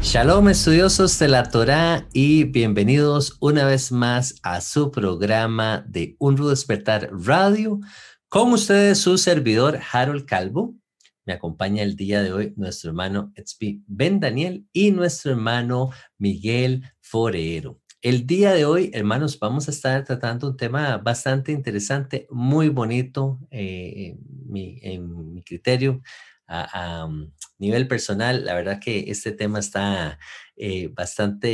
Shalom estudiosos de la Torá y bienvenidos una vez más a su programa de Un Rudo Despertar Radio. Con ustedes su servidor Harold Calvo. Me acompaña el día de hoy nuestro hermano Etzpi Ben Daniel y nuestro hermano Miguel Forero. El día de hoy, hermanos, vamos a estar tratando un tema bastante interesante, muy bonito eh, en, mi, criterio. A, um, nivel personal, la verdad que este tema está eh, bastante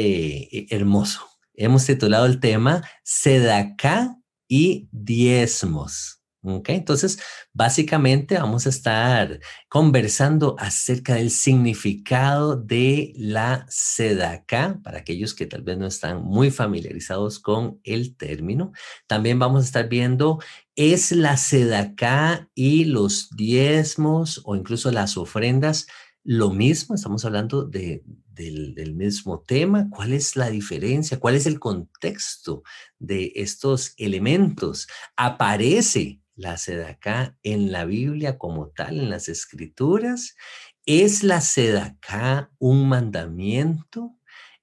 eh, hermoso. Hemos titulado el tema Sedacá y diezmos. Entonces, básicamente vamos a estar conversando acerca del significado de la sedaca para aquellos que tal vez no están muy familiarizados con el término. También vamos a estar viendo es la sedaca y los diezmos o incluso las ofrendas lo mismo, estamos hablando de, del, del, mismo tema, cuál es la diferencia, cuál es el contexto de estos elementos. Aparece la sedacá en la Biblia como tal, en las escrituras? ¿Es la sedacá un mandamiento?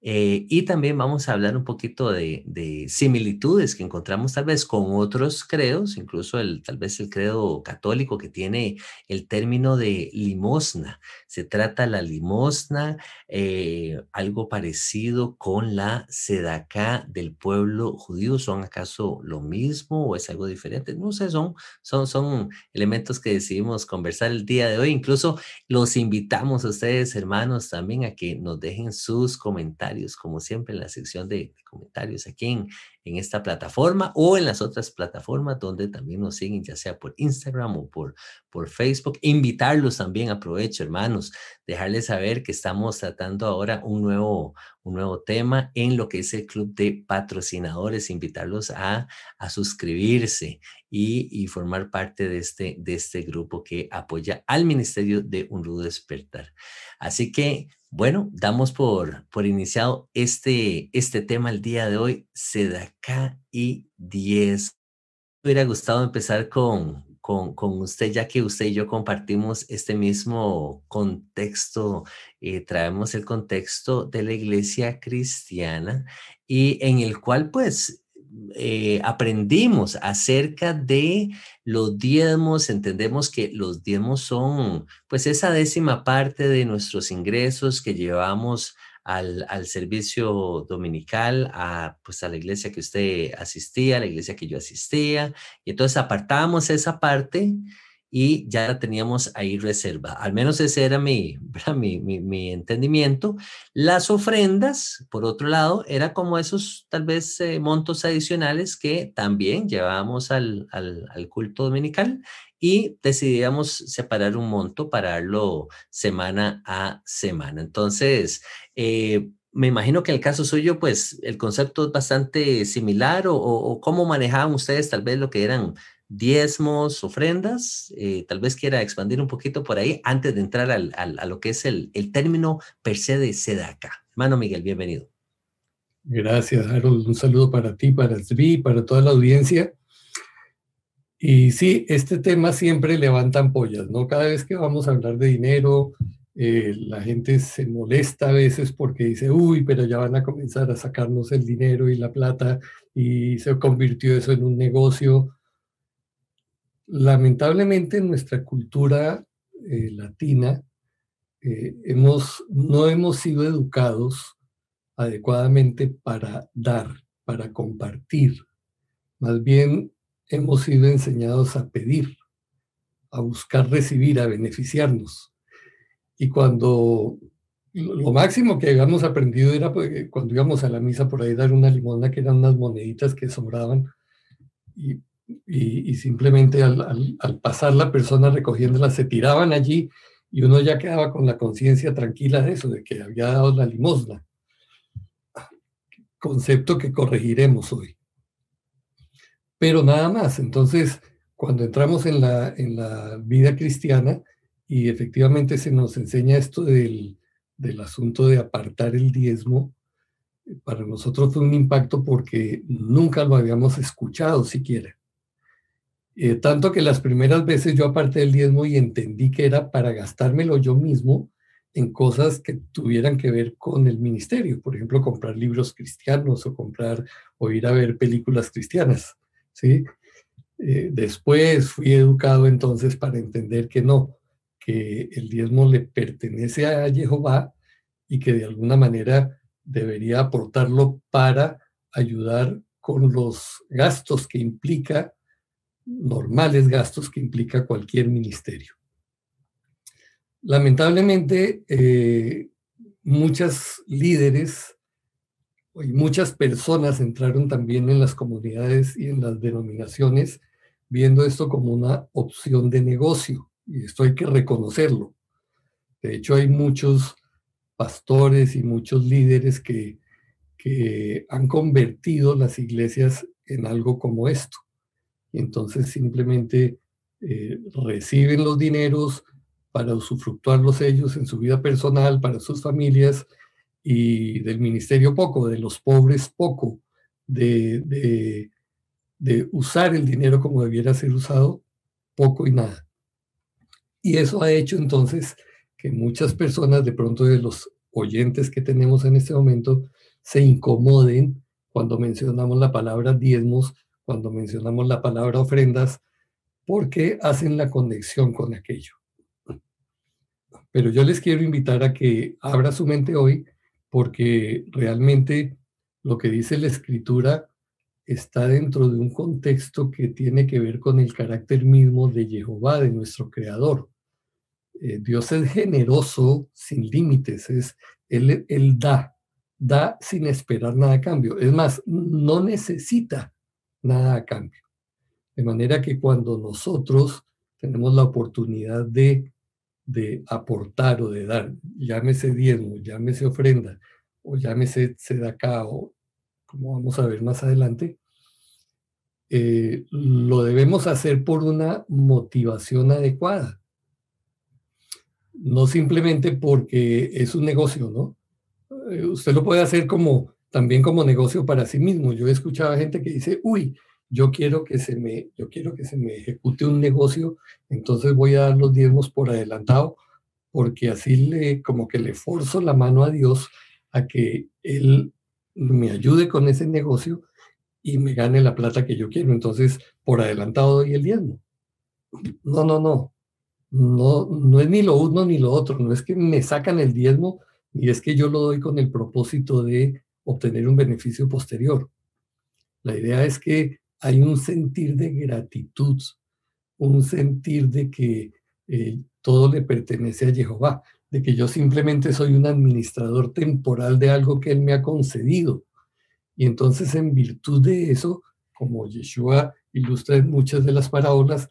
Eh, y también vamos a hablar un poquito de, similitudes que encontramos tal vez con otros credos, incluso el, tal vez el credo católico que tiene el término de limosna. Se trata la limosna, eh, algo parecido con la sedacá del pueblo judío. ¿Son acaso lo mismo o es algo diferente? No sé, son, son, son elementos que decidimos conversar el día de hoy. Incluso los invitamos a ustedes, hermanos, también a que nos dejen sus comentarios como siempre, en la sección de, comentarios aquí en, en, esta plataforma o en las otras plataformas donde también nos siguen, ya sea por Instagram o por, por Facebook. Invitarlos también, aprovecho, hermanos, dejarles saber que estamos tratando ahora un nuevo, un nuevo tema en lo que es el club de patrocinadores, invitarlos a, a suscribirse y, formar parte de este, de este grupo que apoya al Ministerio de Un Rudo Despertar. Así que bueno, damos por, por iniciado este, este tema el día de hoy, Sedacá y 10. Me hubiera gustado empezar con, con, con, usted, ya que usted y yo compartimos este mismo contexto, eh, traemos el contexto de la iglesia cristiana y en el cual pues eh, aprendimos acerca de los diezmos, entendemos que los diezmos son pues esa décima parte de nuestros ingresos que llevamos al, al, servicio dominical, a, pues a la iglesia que usted asistía, a la iglesia que yo asistía, y entonces apartamos esa parte y ya teníamos ahí reserva. Al menos ese era mi, mi, mi, entendimiento. Las ofrendas, por otro lado, era como esos tal vez eh, montos adicionales que también llevábamos al, al, culto dominical y decidíamos separar un monto para darlo semana a semana. Entonces, eh, me imagino que en el caso suyo, pues el concepto es bastante similar o, o cómo manejaban ustedes tal vez lo que eran diezmos, ofrendas. Eh, tal vez quiera expandir un poquito por ahí antes de entrar al, a lo que es el, el, término per se de SEDACA. Hermano Miguel, bienvenido. Gracias, Harold. Un saludo para ti, para Sri, para toda la audiencia. Y sí, este tema siempre levanta ampollas, ¿no? Cada vez que vamos a hablar de dinero, eh, la gente se molesta a veces porque dice, uy, pero ya van a comenzar a sacarnos el dinero y la plata y se convirtió eso en un negocio lamentablemente en nuestra cultura eh, latina eh, hemos, no hemos sido educados adecuadamente para dar, para compartir. Más bien hemos sido enseñados a pedir, a buscar recibir, a beneficiarnos. Y cuando lo máximo que habíamos aprendido era pues, cuando íbamos a la misa por ahí dar una limona que eran unas moneditas que sobraban y y, simplemente al, pasar la persona recogiéndola se tiraban allí y uno ya quedaba con la conciencia tranquila de eso, de que había dado la limosna. Concepto que corregiremos hoy. pero nada más. Entonces, cuando entramos en la, en la vida cristiana y efectivamente se nos enseña esto del, del asunto de apartar el diezmo, para nosotros fue un impacto porque nunca lo habíamos escuchado siquiera. Eh, tanto que las primeras veces yo aparté el diezmo y entendí que era para gastármelo yo mismo en cosas que tuvieran que ver con el ministerio, por ejemplo, comprar libros cristianos o comprar o ir a ver películas cristianas, ¿sí? Eh, después fui educado entonces para entender que no, que el diezmo le pertenece a Jehová y que de alguna manera debería aportarlo para ayudar con los gastos que implica, normales gastos que implica cualquier ministerio. Lamentablemente, eh, muchas líderes y muchas personas entraron también en las comunidades y en las denominaciones viendo esto como una opción de negocio, y esto hay que reconocerlo. De hecho, hay muchos pastores y muchos líderes que, que han convertido las iglesias en algo como esto. Y entonces simplemente eh, reciben los dineros para usufructuarlos ellos en su vida personal, para sus familias, y del ministerio poco, de los pobres poco, de, de, de usar el dinero como debiera ser usado, poco y nada. Y eso ha hecho entonces que muchas personas, de pronto de los oyentes que tenemos en este momento, se incomoden cuando mencionamos la palabra diezmos, cuando mencionamos la palabra ofrendas, porque hacen la conexión con aquello. Pero yo les quiero invitar a que abra su mente hoy, porque realmente lo que dice la escritura está dentro de un contexto que tiene que ver con el carácter mismo de Jehová, de nuestro Creador. Eh, Dios es generoso sin límites, es, él, él da, da sin esperar nada a cambio. Es más, no necesita nada a cambio. De manera que cuando nosotros tenemos la oportunidad de, de aportar o de dar, llámese diezmo, llámese ofrenda, o llámese acá o como vamos a ver más adelante, eh, lo debemos hacer por una motivación adecuada no simplemente porque es un negocio, ¿no? Eh, usted lo puede hacer como también como negocio para sí mismo. Yo he escuchado a gente que dice, uy, yo quiero que se me, yo quiero que se me ejecute un negocio, entonces voy a dar los diezmos por adelantado, porque así le, como que le forzo la mano a Dios a que Él me ayude con ese negocio y me gane la plata que yo quiero. Entonces, por adelantado doy el diezmo. No, no, no no, no es ni lo uno ni lo otro, no es que me sacan el diezmo, ni es que yo lo doy con el propósito de obtener un beneficio posterior. La idea es que hay un sentir de gratitud, un sentir de que eh, todo le pertenece a Jehová, de que yo simplemente soy un administrador temporal de algo que Él me ha concedido. Y entonces en virtud de eso, como Yeshua ilustra en muchas de las parábolas,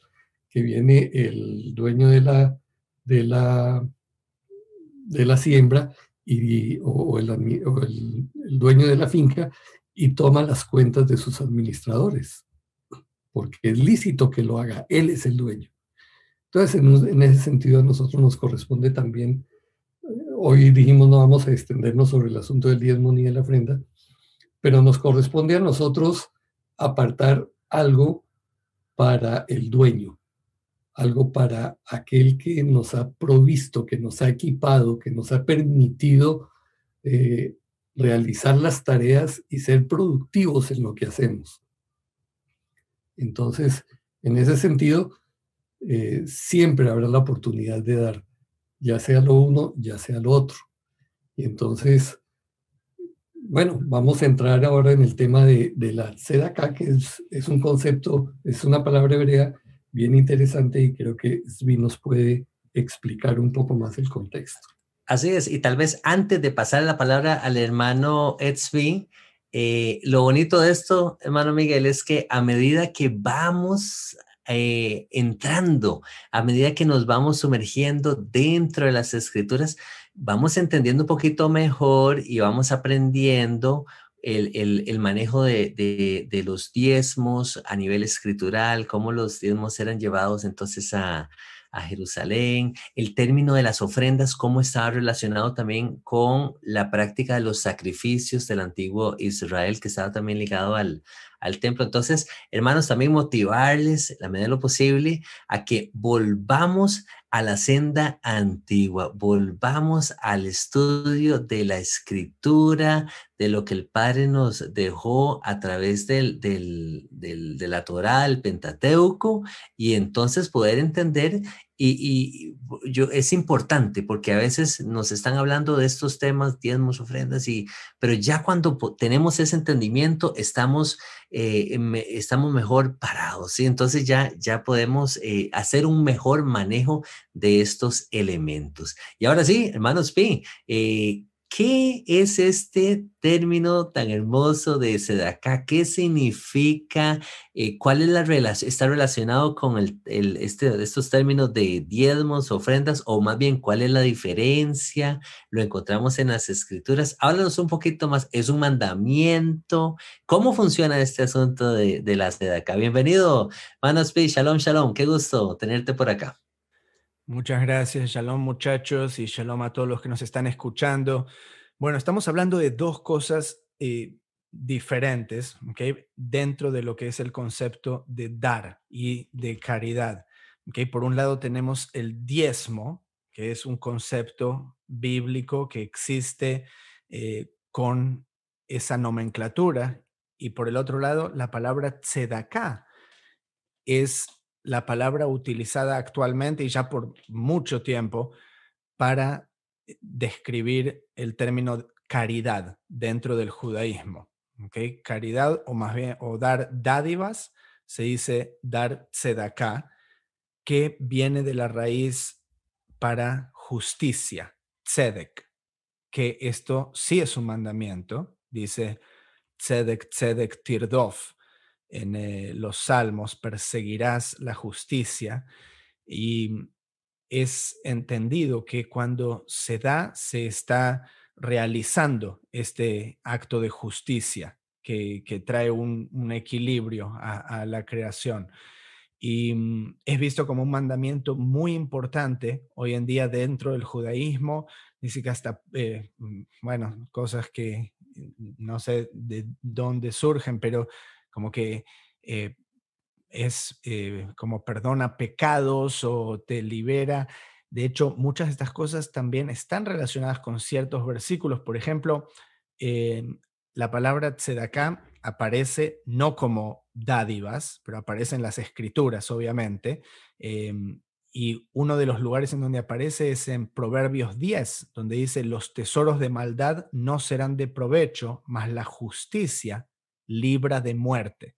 que viene el dueño de la, de la, de la siembra y, o, el, dueño de la finca y toma las cuentas de sus administradores, porque es lícito que lo haga, él es el dueño. Entonces, en, en ese sentido, a nosotros nos corresponde también, eh, hoy dijimos no vamos a extendernos sobre el asunto del diezmo ni de la ofrenda, pero nos corresponde a nosotros apartar algo para el dueño, algo para aquel que nos ha provisto, que nos ha equipado, que nos ha permitido eh, realizar las tareas y ser productivos en lo que hacemos. Entonces, en ese sentido, eh, siempre habrá la oportunidad de dar, ya sea lo uno, ya sea lo otro. Y entonces, bueno, vamos a entrar ahora en el tema de, de la acá, que es, es un concepto, es una palabra hebrea bien interesante y creo que Svi nos puede explicar un poco más el contexto. Así es, y tal vez antes de pasar la palabra al hermano Edsby, eh, lo bonito de esto, hermano Miguel, es que a medida que vamos eh, entrando, a medida que nos vamos sumergiendo dentro de las escrituras, vamos entendiendo un poquito mejor y vamos aprendiendo el, manejo de, los diezmos a nivel escritural, cómo los diezmos eran llevados entonces a, a Jerusalén, el término de las ofrendas, cómo estaba relacionado también con la práctica de los sacrificios del antiguo Israel, que estaba también ligado al, al templo. Entonces, hermanos, también motivarles, la medida de lo posible, a que volvamos a la senda antigua, volvamos al estudio de la escritura, de lo que el Padre nos dejó a través del, del, del, de la Torah, el Pentateuco, y entonces poder entender y, yo, es importante porque a veces nos están hablando de estos temas, diezmos, ofrendas, y, pero ya cuando tenemos ese entendimiento, estamos, eh, estamos mejor parados, ¿sí? Entonces ya, ya podemos eh, hacer un mejor manejo de estos elementos. Y ahora sí, hermanos Pi, eh, ¿Qué es este término tan hermoso de Sedacá? ¿Qué significa? Eh, ¿Cuál es la relación? ¿Está relacionado con el, este, estos términos de diezmos, ofrendas? O más bien, ¿cuál es la diferencia? ¿Lo encontramos en las escrituras? Háblanos un poquito más. ¿Es un mandamiento? ¿Cómo funciona este asunto de, de la Sedacá? Bienvenido, Manos Pi. Shalom, shalom. Qué gusto tenerte por acá. Muchas gracias, shalom muchachos y shalom a todos los que nos están escuchando. Bueno, estamos hablando de dos cosas eh, diferentes dentro de lo que es el concepto de dar y de caridad. ¿okay? Por un lado tenemos el diezmo, que es un concepto bíblico que existe eh, con esa nomenclatura, y por el otro lado la palabra tzedaká es la palabra utilizada actualmente y ya por mucho tiempo para describir el término caridad dentro del judaísmo. ¿okay? Caridad o más bien, o dar dádivas, se dice dar tzedaká, que viene de la raíz para justicia, tzedek, que esto sí es un mandamiento, dice tzedek, tzedek, tirdof, en eh, los salmos, perseguirás la justicia y es entendido que cuando se da, se está realizando este acto de justicia que, trae un, equilibrio a, la creación. Y mm, es visto como un mandamiento muy importante hoy en día dentro del judaísmo. Dice que hasta, eh, mm, bueno, cosas que mm, no sé de dónde surgen, pero como que eh, es eh, como perdona pecados o te libera. De hecho, muchas de estas cosas también están relacionadas con ciertos versículos. Por ejemplo, la palabra tzedaká aparece no como dádivas, pero aparece en las escrituras, obviamente. Em, y uno de los lugares en donde aparece es en Proverbios 10, donde dice, los tesoros de maldad no serán de provecho, mas la justicia libra de muerte.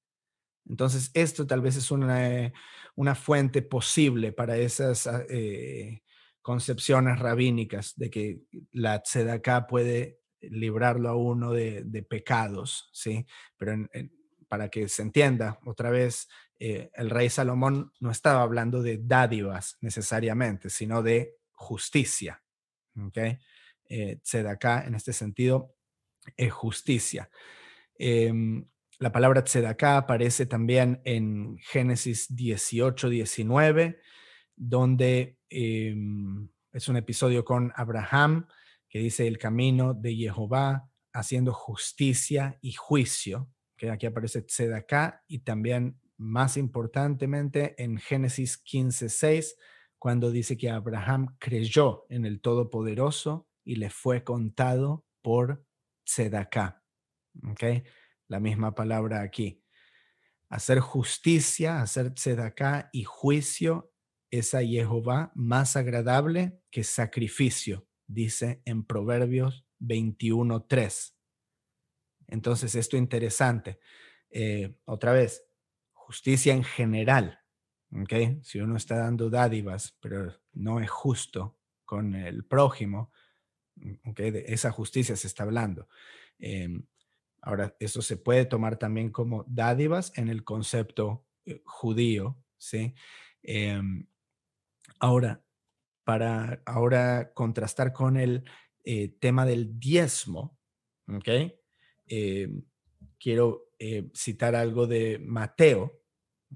Entonces, esto tal vez es una, una fuente posible para esas ah, eh, concepciones rabínicas de que la tzedaká puede librarlo a uno de, pecados, ¿sí? Pero para que se entienda, otra vez, eh, el rey Salomón no estaba hablando de dádivas necesariamente, sino de justicia, ¿ok? Eh, tzedaká en este sentido es justicia. Em, la palabra tzedaká aparece también en Génesis 18, 19, donde em, es un episodio con Abraham que dice el camino de Jehová haciendo justicia y juicio, que aquí aparece tzedaká y también más importantemente en Génesis 15, 6, cuando dice que Abraham creyó en el Todopoderoso y le fue contado por tzedaká. ¿Okay? La misma palabra aquí. Hacer justicia, hacer tzedaká y juicio es a Jehová más agradable que sacrificio, dice en Proverbios 21.3. Entonces, esto interesante. Eh, otra vez, justicia en general. ¿okay? Si uno está dando dádivas, pero no es justo con el prójimo, ¿okay? de esa justicia se está hablando. Em, Ahora, eso se puede tomar también como dádivas en el concepto eh, judío, ¿sí? Em, ahora, para ahora contrastar con el eh, tema del diezmo, ¿ok? eh, quiero eh, citar algo de Mateo,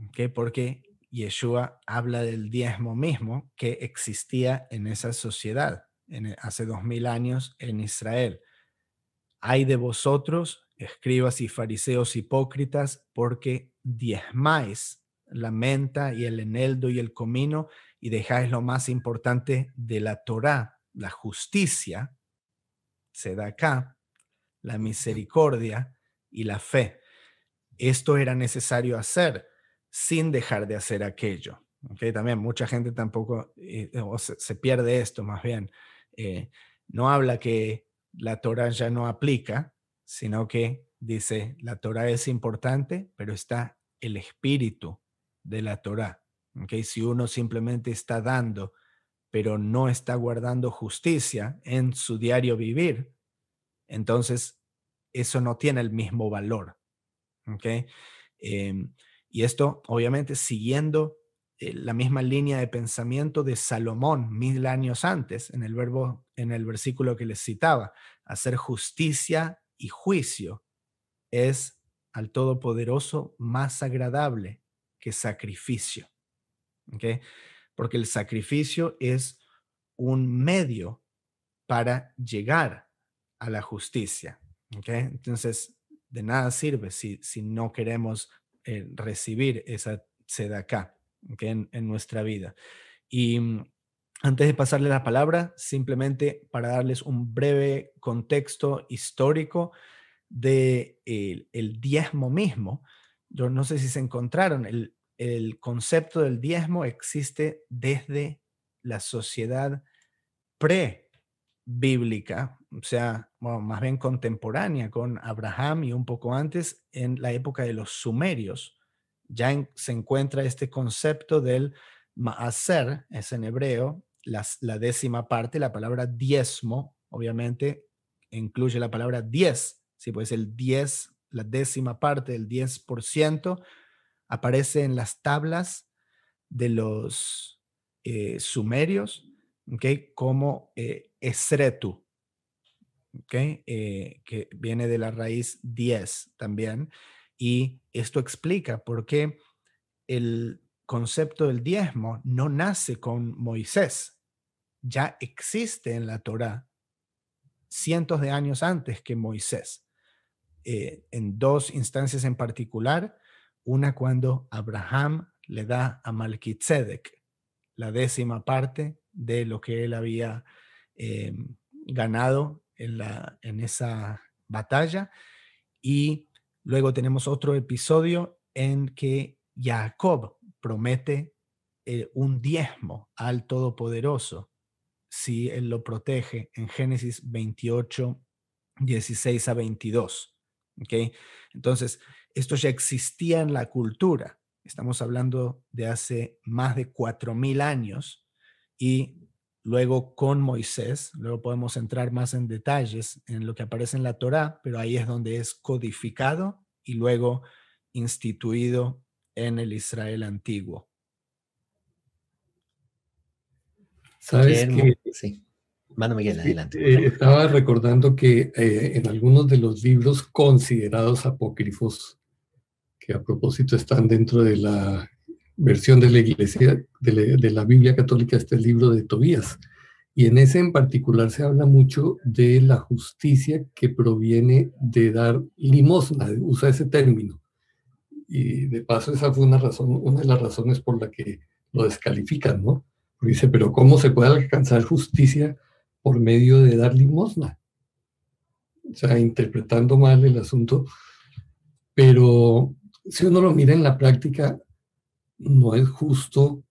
¿okay? porque Yeshua habla del diezmo mismo que existía en esa sociedad en, hace dos mil años en Israel. Hay de vosotros, escribas y fariseos hipócritas, porque diezmáis la menta y el eneldo y el comino y dejáis lo más importante de la Torá, la justicia, se da acá, la misericordia y la fe. Esto era necesario hacer sin dejar de hacer aquello. También mucha gente tampoco eh, se, pierde esto más bien. Eh, no habla que la Torah ya no aplica, sino que dice, la Torah es importante, pero está el espíritu de la Torah. ¿okay? Si uno simplemente está dando, pero no está guardando justicia en su diario vivir, entonces eso no tiene el mismo valor. ¿okay? Em, y esto, obviamente, siguiendo eh, la misma línea de pensamiento de Salomón mil años antes, en el verbo, en el versículo que les citaba, hacer justicia y juicio es al Todopoderoso más agradable que sacrificio. Porque el sacrificio es un medio para llegar a la justicia. Entonces, de nada sirve si, si no queremos eh, recibir esa acá en, en nuestra vida. Y mm, antes de pasarle la palabra, simplemente para darles un breve contexto histórico de el, diezmo mismo. Yo no sé si se encontraron, el, el concepto del diezmo existe desde la sociedad pre-bíblica, o sea, más bien contemporánea con Abraham y un poco antes, en la época de los sumerios, ya se encuentra este concepto del maaser, es en hebreo, la décima parte, la palabra diezmo, obviamente, incluye la palabra diez, si pues el diez, la décima parte por ciento, aparece en las tablas de los eh, sumerios, ¿okay? como eh, esretu, eh, que viene de la raíz 10 también. Y esto explica por qué el concepto del diezmo no nace con Moisés, ya existe en la Torá cientos de años antes que Moisés, eh, en dos instancias en particular, una cuando Abraham le da a Malkitzedek la décima parte de lo que él había eh, ganado en, la, en esa batalla. Y luego tenemos otro episodio en que Jacob promete eh, un diezmo al Todopoderoso si él lo protege en Génesis 28, 16 a 22. ¿okay? Entonces, esto ya existía en la cultura. Estamos hablando de hace más de 4.000 años y Luego con Moisés, luego podemos entrar más en detalles en lo que aparece en la Torá, pero ahí es donde es codificado y luego instituido en el Israel antiguo. Sabes que sí. Mano Miguel, adelante. Eh, estaba recordando que eh, en algunos de los libros considerados apócrifos, que a propósito están dentro de la versión de la iglesia, de la, Biblia católica, este libro de Tobías. Y en ese en particular se habla mucho de la justicia que proviene de dar limosna, usa ese término. Y de paso esa fue una razón, una de las razones por la que lo descalifican, ¿no? Dice, pero ¿cómo se puede alcanzar justicia por medio de dar limosna? O sea, interpretando mal el asunto. Pero si uno lo mira en la práctica, no es justo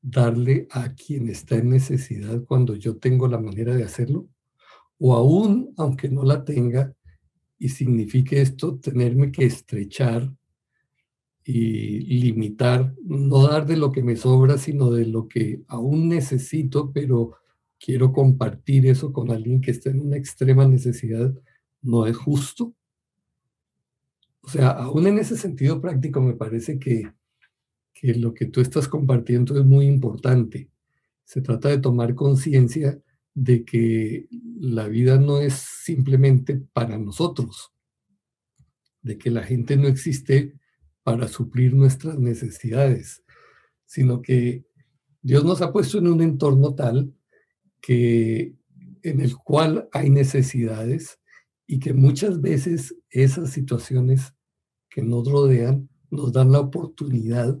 darle a quien está en necesidad cuando yo tengo la manera de hacerlo, o aún aunque no la tenga, y signifique esto tenerme que estrechar y limitar, no dar de lo que me sobra, sino de lo que aún necesito, pero quiero compartir eso con alguien que está en una extrema necesidad, no es justo. O sea, aún en ese sentido práctico me parece que que lo que tú estás compartiendo es muy importante. Se trata de tomar conciencia de que la vida no es simplemente para nosotros, de que la gente no existe para suplir nuestras necesidades, sino que Dios nos ha puesto en un entorno tal que en el cual hay necesidades y que muchas veces esas situaciones que nos rodean nos dan la oportunidad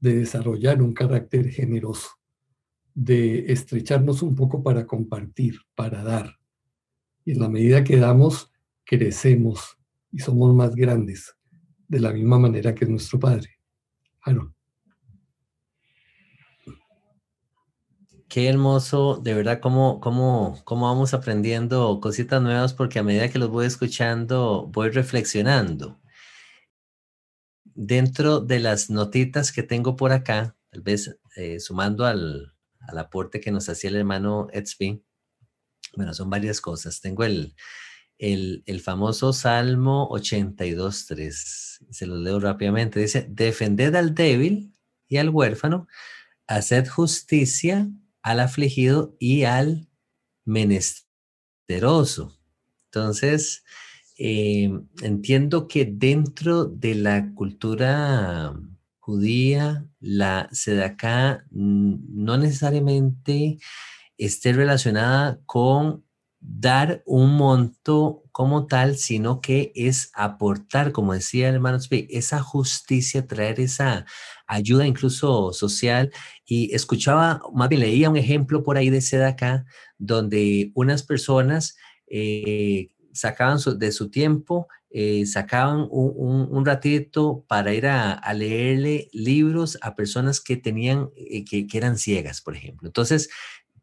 de desarrollar un carácter generoso, de estrecharnos un poco para compartir, para dar. Y en la medida que damos, crecemos y somos más grandes, de la misma manera que nuestro Padre. Qué hermoso, de verdad, cómo, cómo, cómo vamos aprendiendo cositas nuevas, porque a medida que los voy escuchando, voy reflexionando. Dentro de las notitas que tengo por acá, tal vez eh, sumando al, al, aporte que nos hacía el hermano Edsby, bueno, son varias cosas. Tengo el, el, famoso Salmo 82.3, se lo leo rápidamente. Dice, defended al débil y al huérfano, haced justicia al afligido y al menesteroso. Entonces, eh, entiendo que dentro de la cultura judía, la sedacá no necesariamente esté relacionada con dar un monto como tal, sino que es aportar, como decía el hermano esa justicia, traer esa ayuda incluso social. Y escuchaba, más bien leía un ejemplo por ahí de Sedacá, donde unas personas eh, sacaban de su tiempo, eh, sacaban un, ratito para ir a, leerle libros a personas que tenían, eh, que, que, eran ciegas, por ejemplo. Entonces,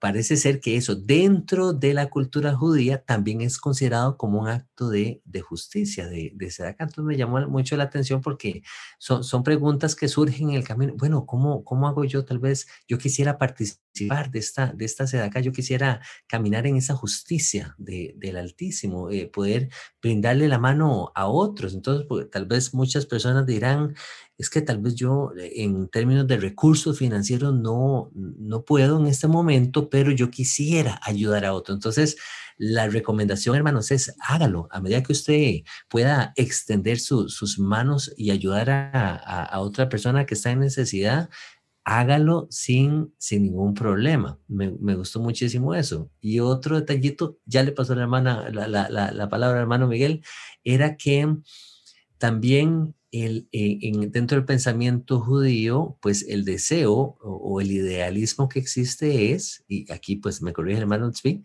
parece ser que eso dentro de la cultura judía también es considerado como un acto de, justicia, de, de acá. Entonces me llamó mucho la atención porque son, son preguntas que surgen en el camino. Bueno, ¿cómo, ¿cómo hago yo? Tal vez yo quisiera participar de esta, de esta acá, yo quisiera caminar en esa justicia del Altísimo, eh, poder brindarle la mano a otros. Entonces, pues, tal vez muchas personas dirán, es que tal vez yo en términos de recursos financieros no, no puedo en este momento, pero yo quisiera ayudar a otro. Entonces, la recomendación, hermanos, es hágalo a medida que usted pueda extender sus manos y ayudar a, otra persona que está en necesidad. Hágalo sin, sin ningún problema. Me, gustó muchísimo eso. Y otro detallito, ya le pasó a la hermana la, la, la palabra al hermano Miguel, era que también el, eh, en, dentro del pensamiento judío, pues el deseo o, el idealismo que existe es, y aquí pues me corrige el hermano Tzvi,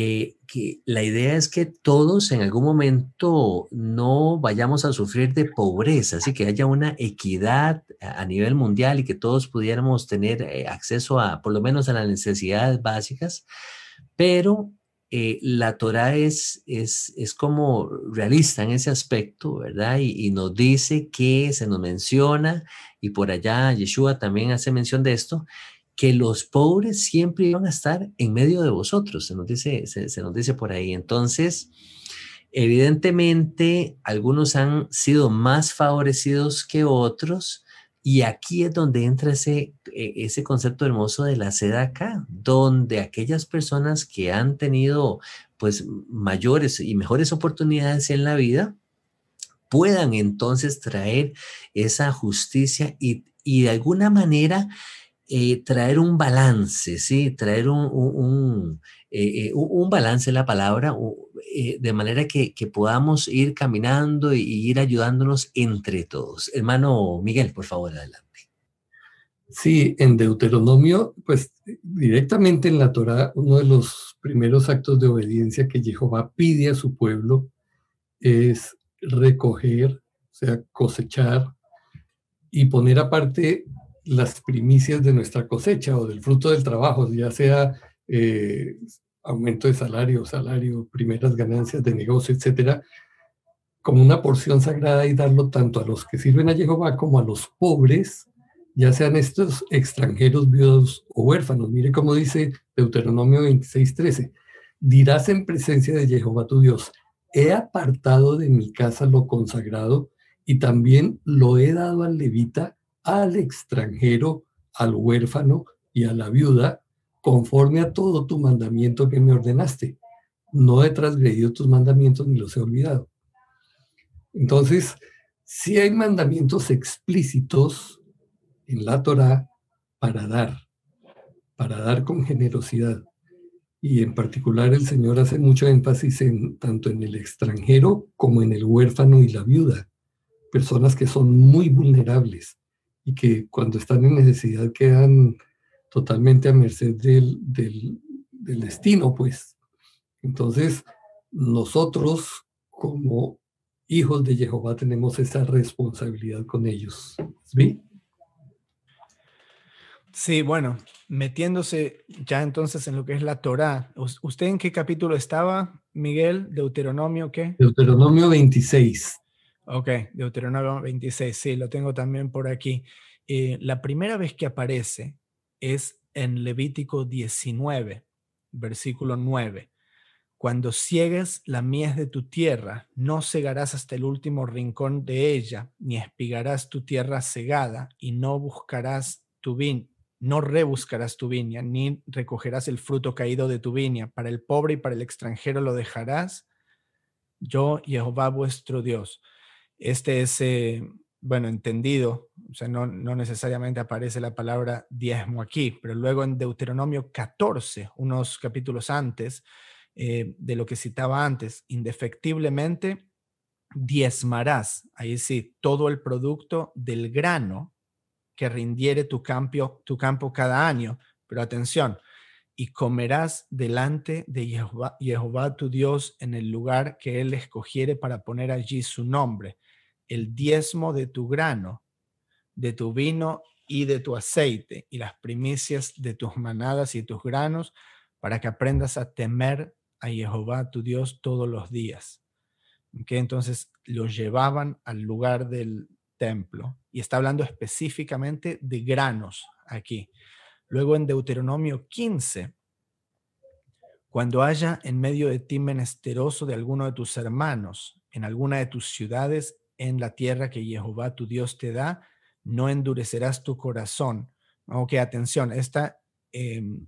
eh, que la idea es que todos en algún momento no vayamos a sufrir de pobreza, así que haya una equidad a, nivel mundial y que todos pudiéramos tener eh, acceso a, por lo menos a las necesidades básicas, pero eh, la Torah es, es, es, como realista en ese aspecto, ¿verdad? Y, nos dice que se nos menciona, y por allá Yeshua también hace mención de esto, que los pobres siempre iban a estar en medio de vosotros, se nos dice, se nos dice por ahí. Entonces, evidentemente, algunos han sido más favorecidos que otros, y aquí es donde entra ese, e, ese concepto hermoso de la seda acá, donde aquellas personas que han tenido pues mayores y mejores oportunidades en la vida puedan entonces traer esa justicia y, de alguna manera eh, traer un balance, ¿sí? Traer un, un, eh, eh, un balance en la palabra, eh, de manera que, podamos ir caminando y, ir ayudándonos entre todos. Hermano Miguel, por favor, adelante. Sí, en Deuteronomio, pues directamente en la Torah, uno de los primeros actos de obediencia que Jehová pide a su pueblo es recoger, o sea, cosechar y poner aparte las primicias de nuestra cosecha o del fruto del trabajo, ya sea eh, aumento de salario, salario, primeras ganancias de negocio, etcétera, como una porción sagrada y darlo tanto a los que sirven a Jehová como a los pobres, ya sean estos extranjeros, viudos o huérfanos. Mire cómo dice Deuteronomio 26:13. Dirás en presencia de Jehová tu Dios, he apartado de mi casa lo consagrado y también lo he dado al levita, al extranjero, al huérfano y a la viuda, conforme a todo tu mandamiento que me ordenaste. No he transgredido tus mandamientos ni los he olvidado. Entonces, sí hay mandamientos explícitos en la Torah para dar, para dar con generosidad. Y en particular el Señor hace mucho énfasis en tanto en el extranjero como en el huérfano y la viuda, personas que son muy vulnerables y que cuando están en necesidad quedan totalmente a merced del, del, del destino, pues. Entonces, nosotros como hijos de Jehová tenemos esa responsabilidad con ellos. ¿Sí? Sí, bueno, metiéndose ya entonces en lo que es la Torá. ¿Usted en qué capítulo estaba, Miguel? ¿Deuteronomio qué? Deuteronomio 26. Ok, Deuteronomio 26, sí, lo tengo también por aquí. Eh, la primera vez que aparece es en Levítico 19, versículo 9. Cuando ciegues la mies de tu tierra, no cegarás hasta el último rincón de ella, ni espigarás tu tierra cegada, y no buscarás tu vin, no rebuscarás tu viña, ni recogerás el fruto caído de tu viña. Para el pobre y para el extranjero lo dejarás. Yo, Jehová vuestro Dios. Este es, bueno, entendido, o sea, no, no necesariamente aparece la palabra diezmo aquí, pero luego en Deuteronomio 14, unos capítulos antes, eh, de lo que citaba antes, indefectiblemente diezmarás, ahí sí, todo el producto del grano que rindiere tu campo, tu campo cada año. Pero atención, y comerás delante de Jehová, Jehová, tu Dios en el lugar que él escogiere para poner allí su nombre, el diezmo de tu grano, de tu vino y de tu aceite, y las primicias de tus manadas y tus granos, para que aprendas a temer a Jehová tu Dios todos los días. que Entonces los llevaban al lugar del templo y está hablando específicamente de granos aquí. Luego en Deuteronomio 15, cuando haya en medio de ti menesteroso de alguno de tus hermanos, en alguna de tus ciudades, en la tierra que Jehová tu Dios te da, no endurecerás tu corazón. Ok, atención, esta em,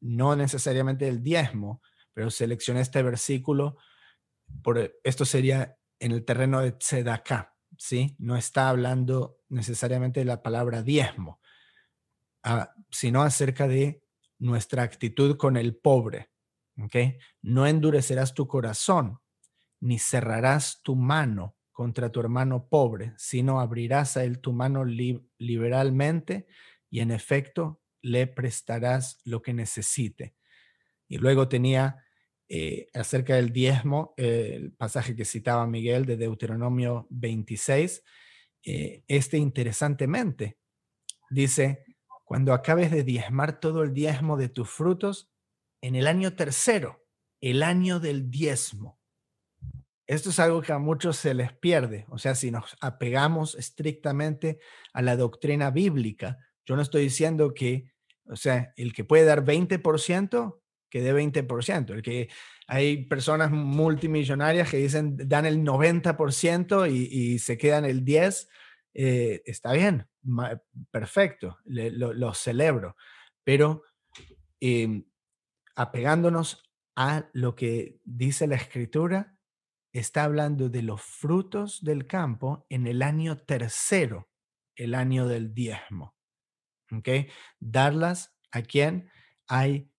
no necesariamente el diezmo, pero seleccioné este versículo, por, esto sería en el terreno de Tzedaká, ¿sí? No está hablando necesariamente de la palabra diezmo, ah, sino acerca de nuestra actitud con el pobre, ¿ok? No endurecerás tu corazón, ni cerrarás tu mano contra tu hermano pobre, sino abrirás a él tu mano liberalmente y en efecto le prestarás lo que necesite. Y luego tenía eh, acerca del diezmo, el pasaje que citaba Miguel de Deuteronomio 26, eh, este interesantemente dice, cuando acabes de diezmar todo el diezmo de tus frutos, en el año tercero, el año del diezmo. Esto es algo que a muchos se les pierde. O sea, si nos apegamos estrictamente a la doctrina bíblica, yo no estoy diciendo que, o sea, el que puede dar 20%, que dé 20%. El que hay personas multimillonarias que dicen dan el 90% y, y se quedan el 10%. Eh, está bien, perfecto, lo, celebro. Pero em, apegándonos a lo que dice la escritura, está hablando de los frutos del campo en el año tercero, el año del diezmo. Darlas a quien hay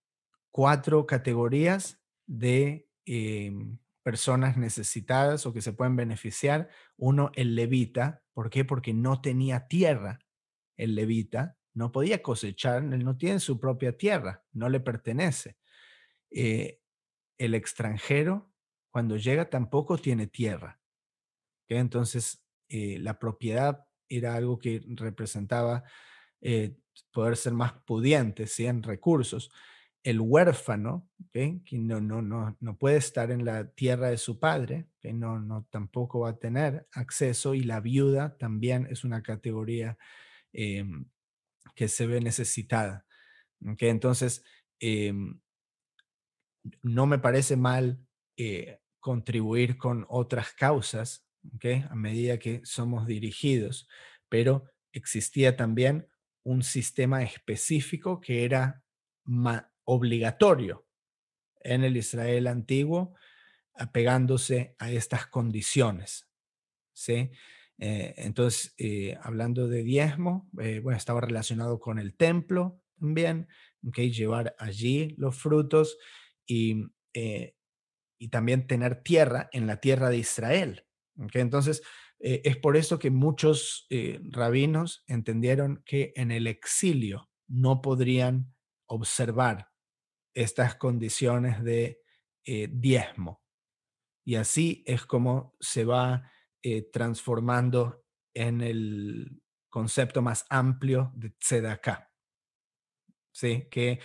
cuatro categorías de em, personas necesitadas o que se pueden beneficiar. Uno, el levita. ¿Por qué? Porque no tenía tierra. El levita no podía cosechar, él no tiene su propia tierra, no le pertenece. Eh, el extranjero, cuando llega, tampoco tiene tierra. Entonces, eh, la propiedad era algo que representaba eh, poder ser más pudiente, ¿sí? en recursos el huérfano, que no, no, no, no puede estar en la tierra de su padre, que no, no tampoco va a tener acceso, y la viuda también es una categoría em, que se ve necesitada. ¿okay? Entonces, em, no me parece mal eh, contribuir con otras causas ¿okay? a medida que somos dirigidos, pero existía también un sistema específico que era obligatorio en el Israel antiguo, apegándose a estas condiciones. ¿sí? Eh, entonces, eh, hablando de diezmo, eh, bueno, estaba relacionado con el templo también, ¿okay? llevar allí los frutos y, y también tener tierra en la tierra de Israel. Entonces, es por eso que muchos rabinos entendieron que en el exilio no podrían observar estas condiciones de diezmo. Y así es como se va eh, transformando en el concepto más amplio de tzedakah, ¿sí? que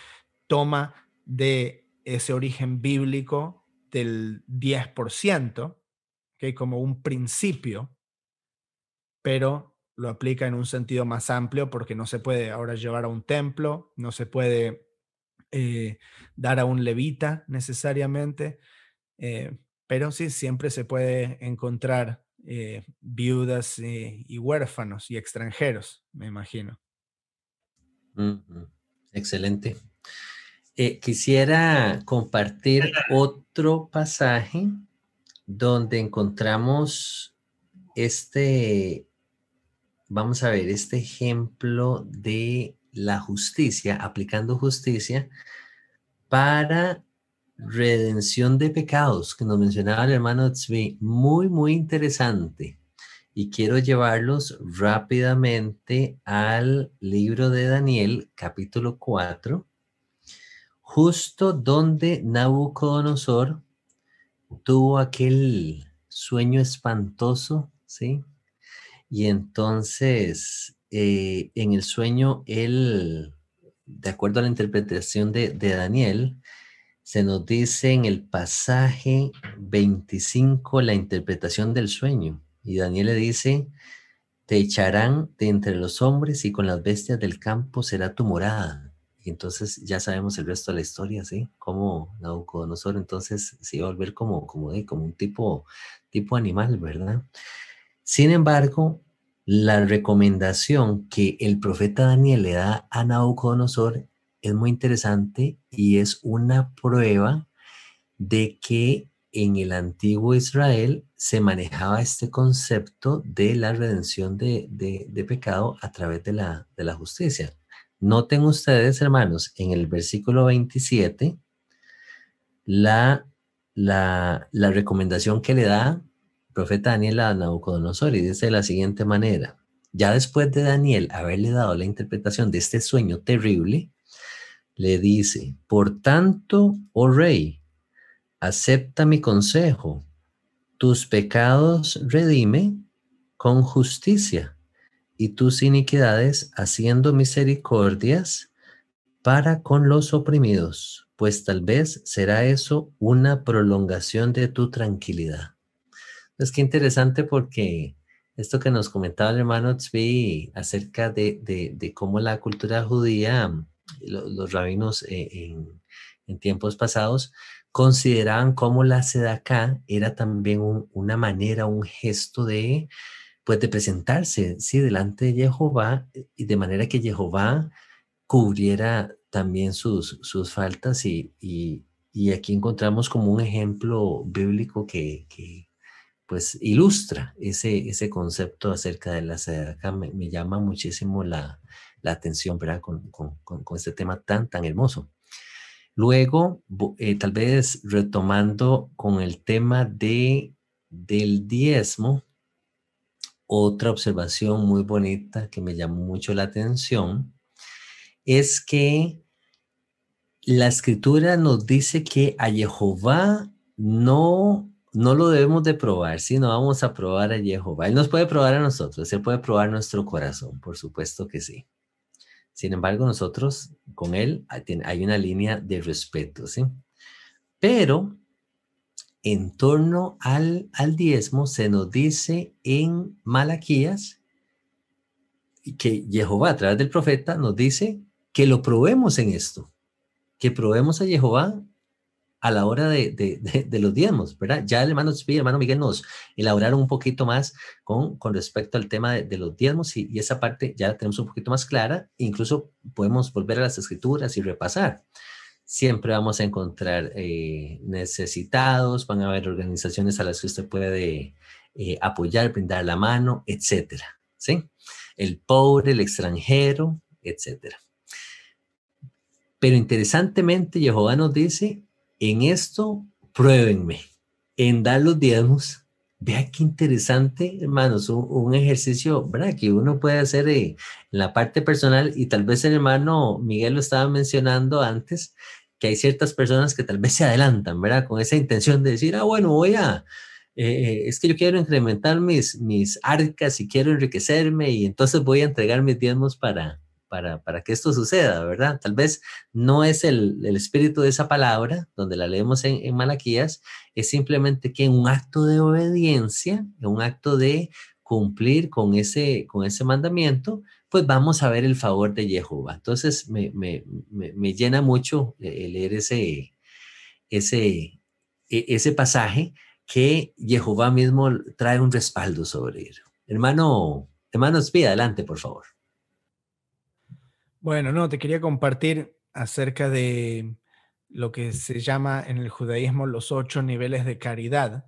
toma de ese origen bíblico del 10%, que como un principio, pero lo aplica en un sentido más amplio porque no se puede ahora llevar a un templo, no se puede eh, dar a un levita necesariamente, eh, pero sí siempre se puede encontrar eh, viudas y huérfanos y extranjeros, me imagino. Excelente. Eh, quisiera compartir otro pasaje donde encontramos este, vamos a ver, este ejemplo de la justicia, aplicando justicia para redención de pecados que nos mencionaba el hermano Tzvi, muy, muy interesante. Y quiero llevarlos rápidamente al libro de Daniel, capítulo 4, justo donde Nabucodonosor tuvo aquel sueño espantoso, ¿sí? Y entonces, eh, en el sueño, él, de acuerdo a la interpretación de, de Daniel, se nos dice en el pasaje 25 la interpretación del sueño. Y Daniel le dice, te echarán de entre los hombres y con las bestias del campo será tu morada. Y entonces ya sabemos el resto de la historia, ¿sí? Como Nabucodonosor entonces se iba a volver como, como, como un tipo, tipo animal, ¿verdad? Sin embargo, la recomendación que el profeta Daniel le da a Nabucodonosor es muy interesante y es una prueba de que en el antiguo Israel se manejaba este concepto de la redención de, pecado a través de la, de la justicia. Noten ustedes, hermanos, en el versículo 27, la, la, la recomendación que le da el profeta Daniel a Nabucodonosor y dice de la siguiente manera, ya después de Daniel haberle dado la interpretación de este sueño terrible, le dice, por tanto, oh rey, acepta mi consejo, tus pecados redime con justicia y tus iniquidades haciendo misericordias para con los oprimidos, pues tal vez será eso una prolongación de tu tranquilidad. Es que interesante porque esto que nos comentaba el hermano Tzvi acerca de, de cómo la cultura judía los, rabinos eh, en, tiempos pasados consideraban como la sedacá era también una manera, un gesto de, pues, de presentarse, sí, delante de Jehová, y de manera que Jehová cubriera también sus, sus faltas y, y, aquí encontramos como un ejemplo bíblico que, pues ilustra ese, ese concepto acerca de la sedacá. me llama muchísimo la, la atención, ¿verdad? Con, con, con, este tema tan, tan hermoso. Luego, eh, tal vez retomando con el tema de, del diezmo, otra observación muy bonita que me llamó mucho la atención es que la escritura nos dice que a Jehová no, no lo debemos de probar, sino vamos a probar a Jehová. Él nos puede probar a nosotros, Él puede probar nuestro corazón, por supuesto que sí. Sin embargo, nosotros con él hay una línea de respeto, ¿sí? Pero en torno al, al diezmo se nos dice en Malaquías que Jehová a través del profeta nos dice que lo probemos en esto, que probemos a Jehová a la hora de, de, los diezmos, ¿verdad? Ya el hermano el hermano Miguel nos elaboraron un poquito más con, con respecto al tema de, los diezmos y, esa parte ya la tenemos un poquito más clara, incluso podemos volver a las escrituras y repasar. Siempre vamos a encontrar eh, necesitados, van a haber organizaciones a las que usted puede eh, apoyar, brindar la mano, etcétera. ¿sí? El pobre, el extranjero, etcétera. Pero interesantemente, Jehová nos dice, en esto pruébenme, en dar los diezmos. Vea qué interesante, hermanos, un, ejercicio ¿verdad? que uno puede hacer eh, en la parte personal y tal vez el hermano Miguel lo estaba mencionando antes, que hay ciertas personas que tal vez se adelantan, ¿verdad? Con esa intención de decir, ah, bueno, voy a, eh, es que yo quiero incrementar mis, mis arcas y quiero enriquecerme y entonces voy a entregar mis diezmos para, para, para que esto suceda, ¿verdad? Tal vez no es el, el espíritu de esa palabra, donde la leemos en, en, Malaquías, es simplemente que un acto de obediencia, en un acto de cumplir con ese, con ese mandamiento, pues vamos a ver el favor de Jehová. Entonces me, me, me, me llena mucho leer ese, ese, e, ese pasaje que Jehová mismo trae un respaldo sobre él. Hermano, hermano Espía, adelante, por favor. Bueno, no, te quería compartir acerca de lo que se llama en el judaísmo los ocho niveles de caridad,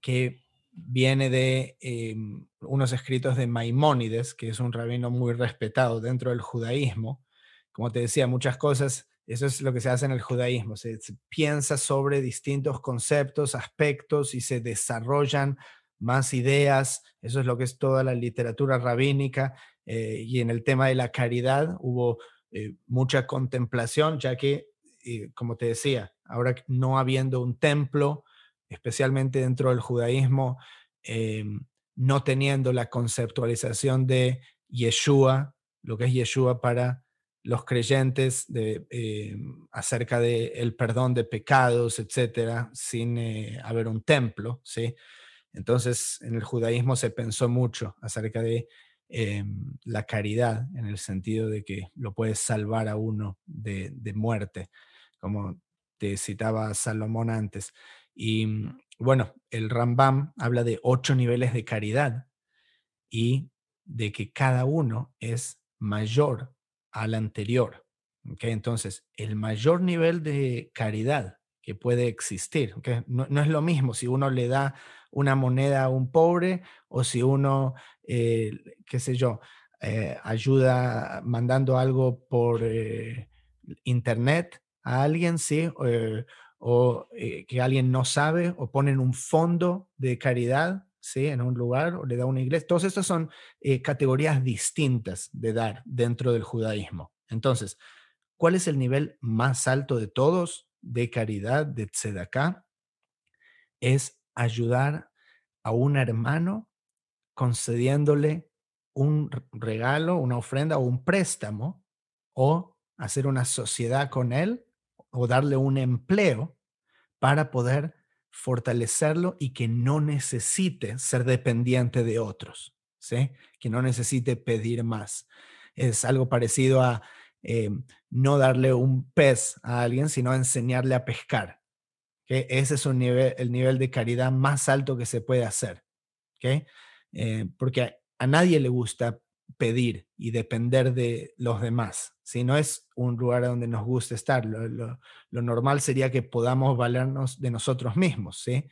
que viene de em, unos escritos de Maimónides, que es un rabino muy respetado dentro del judaísmo. Como te decía, muchas cosas, eso es lo que se hace en el judaísmo, se, piensa sobre distintos conceptos, aspectos y se desarrollan más ideas, eso es lo que es toda la literatura rabínica, eh, y en el tema de la caridad hubo eh, mucha contemplación, ya que, eh, como te decía, ahora no habiendo un templo, especialmente dentro del judaísmo, no teniendo la conceptualización de Yeshua, lo que es Yeshua para los creyentes de, acerca del el perdón de pecados, etcétera, sin haber un templo, ¿sí? Entonces, en el judaísmo se pensó mucho acerca de la caridad, en el sentido de que lo puedes salvar a uno de, muerte, como te citaba Salomón antes. Y mm, bueno, el Rambam habla de ocho niveles de caridad y de que cada uno es mayor al anterior. Entonces, el mayor nivel de caridad que puede existir, no, no, es lo mismo si uno le da una moneda a un pobre o si uno, eh, qué sé yo, eh, ayuda mandando algo por eh, internet a alguien, sí, o que alguien no sabe, o ponen un fondo de caridad, sí, en un lugar, o le da una iglesia. Todas estas son categorías distintas de dar dentro del judaísmo. Entonces, ¿cuál es el nivel más alto de todos de caridad, de tzedakah? Es ayudar a un hermano concediéndole un regalo, una ofrenda o un préstamo, o hacer una sociedad con él, o darle un empleo para poder fortalecerlo y que no necesite ser dependiente de otros, ¿sí? que no necesite pedir más. Es algo parecido a em, no darle un pez a alguien, sino enseñarle a pescar que Ese es el nivel de caridad más alto que se puede hacer. ¿okay? Eh, porque a, nadie le gusta pedir y depender de los demás. Si no es un lugar donde nos gusta estar, lo, normal sería que podamos valernos de nosotros mismos, ¿sí?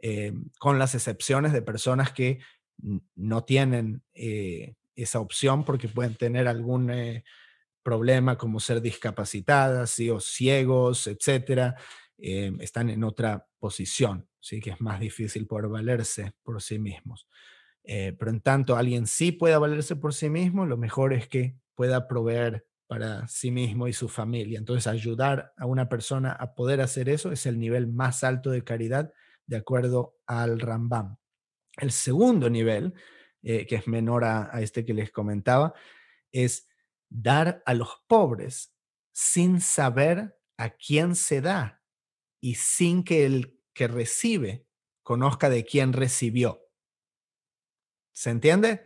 Eh, con las excepciones de personas que no tienen eh, esa opción porque pueden tener algún problema como ser discapacitadas ¿sí? o ciegos, etcétera, eh, están en otra posición, ¿sí? que es más difícil poder valerse por sí mismos. Eh, pero en tanto alguien sí pueda valerse por sí mismo, lo mejor es que pueda proveer para sí mismo y su familia. Entonces, ayudar a una persona a poder hacer eso es el nivel más alto de caridad de acuerdo al Rambam. El segundo nivel, eh, que es menor a, a este que les comentaba, es dar a los pobres sin saber a quién se da y sin que el que recibe conozca de quién recibió. ¿Se entiende?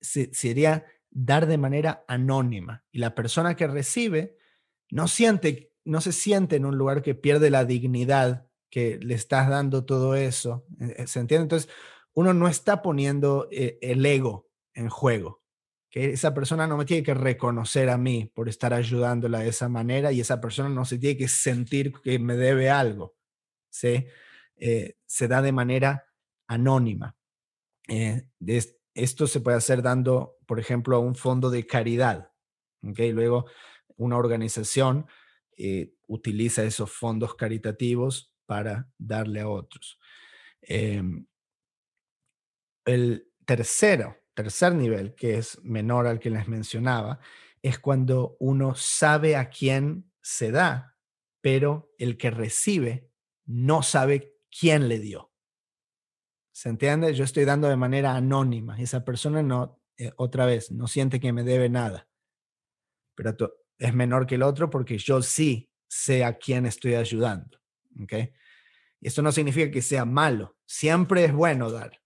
sería dar de manera anónima y la persona que recibe no siente no se siente en un lugar que pierde la dignidad que le estás dando todo eso. Eh, eh, ¿Se entiende? Entonces, uno no está poniendo eh, el ego en juego. Que esa persona no me tiene que reconocer a mí por estar ayudándola de esa manera y esa persona no se tiene que sentir que me debe algo. se da de manera anónima. Eh, esto se puede hacer dando, por ejemplo, a un fondo de caridad. ¿okay? Luego, una organización eh, utiliza esos fondos caritativos para darle a otros. Em, el tercero, tercer nivel, que es menor al que les mencionaba, es cuando uno sabe a quién se da, pero el que recibe no sabe quién le dio. ¿Se entiende? Yo estoy dando de manera anónima. Esa persona no, eh, otra vez, no siente que me debe nada. Pero es menor que el otro porque yo sí sé a quién estoy ayudando. ¿Ok? Esto no significa que sea malo. Siempre es bueno dar.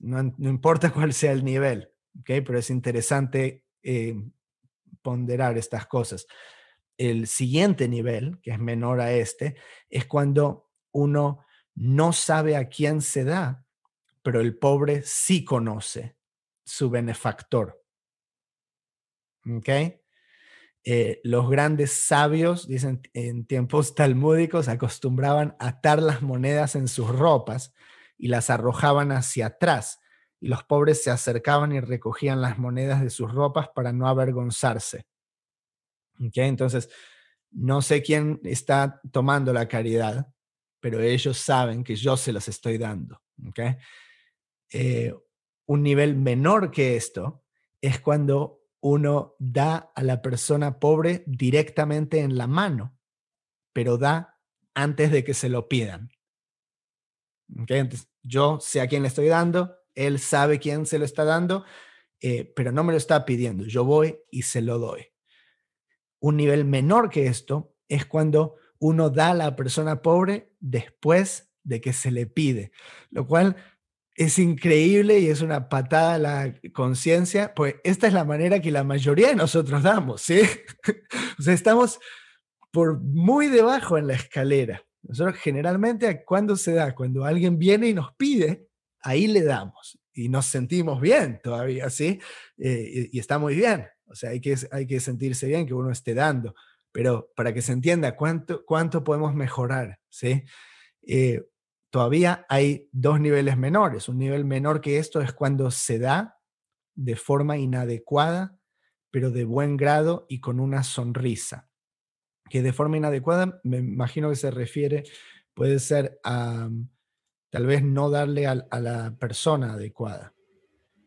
No, importa cuál sea el nivel. ¿Ok? Pero es interesante eh, ponderar estas cosas. El siguiente nivel, que es menor a este, es cuando uno no sabe a quién se da, pero el pobre sí conoce su benefactor. ¿Ok? Eh, los grandes sabios, dicen en tiempos talmúdicos, acostumbraban atar las monedas en sus ropas y las arrojaban hacia atrás, y los pobres se acercaban y recogían las monedas de sus ropas para no avergonzarse. ¿Okay? Entonces, no sé quién está tomando la caridad, pero ellos saben que yo se los estoy dando. ¿okay? Eh, un nivel menor que esto es cuando uno da a la persona pobre directamente en la mano, pero da antes de que se lo pidan. Yo sé a quién le estoy dando, él sabe quién se lo está dando, eh, pero no me lo está pidiendo. Yo voy y se lo doy. Un nivel menor que esto es cuando uno da a la persona pobre después de que se le pide, lo cual es increíble y es una patada a la conciencia, pues esta es la manera que la mayoría de nosotros damos, ¿sí? o sea, estamos por muy debajo en la escalera. Nosotros generalmente, cuando se da? Cuando alguien viene y nos pide, ahí le damos y nos sentimos bien todavía, ¿sí? Eh, y, está muy bien. O sea, hay que, hay que sentirse bien que uno esté dando pero para que se entienda cuánto, cuánto podemos mejorar, ¿sí? Eh, todavía hay dos niveles menores. Un nivel menor que esto es cuando se da de forma inadecuada, pero de buen grado y con una sonrisa. Que de forma inadecuada, me imagino que se refiere, puede ser a tal vez no darle a, la persona adecuada.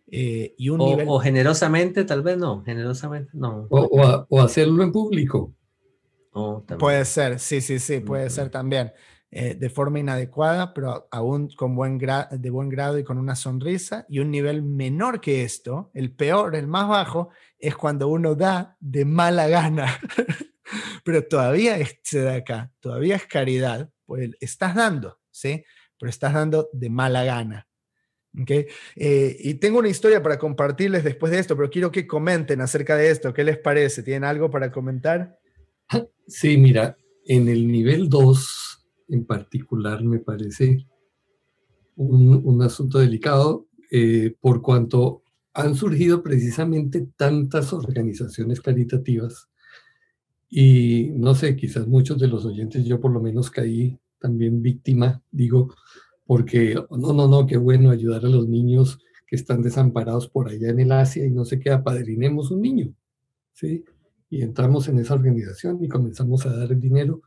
Eh, y un o, o, generosamente, tal vez no, generosamente no. o hacerlo en público puede ser, sí, sí, sí, puede ser también. Eh, de forma inadecuada, pero aún con buen de buen grado y con una sonrisa. Y un nivel menor que esto, el peor, el más bajo, es cuando uno da de mala gana. pero todavía se da acá, todavía es caridad, pues estás dando, ¿sí? Pero estás dando de mala gana. ¿Okay? Eh, y tengo una historia para compartirles después de esto, pero quiero que comenten acerca de esto. ¿Qué les parece? ¿Tienen algo para comentar? Sí, mira, en el nivel 2 en particular me parece un, asunto delicado eh, por cuanto han surgido precisamente tantas organizaciones caritativas y no sé, quizás muchos de los oyentes, yo por lo menos caí también víctima, digo, porque no, no, no, qué bueno ayudar a los niños que están desamparados por allá en el Asia y no sé qué, apadrinemos un niño, ¿sí? y entramos en esa organización y comenzamos a dar dinero.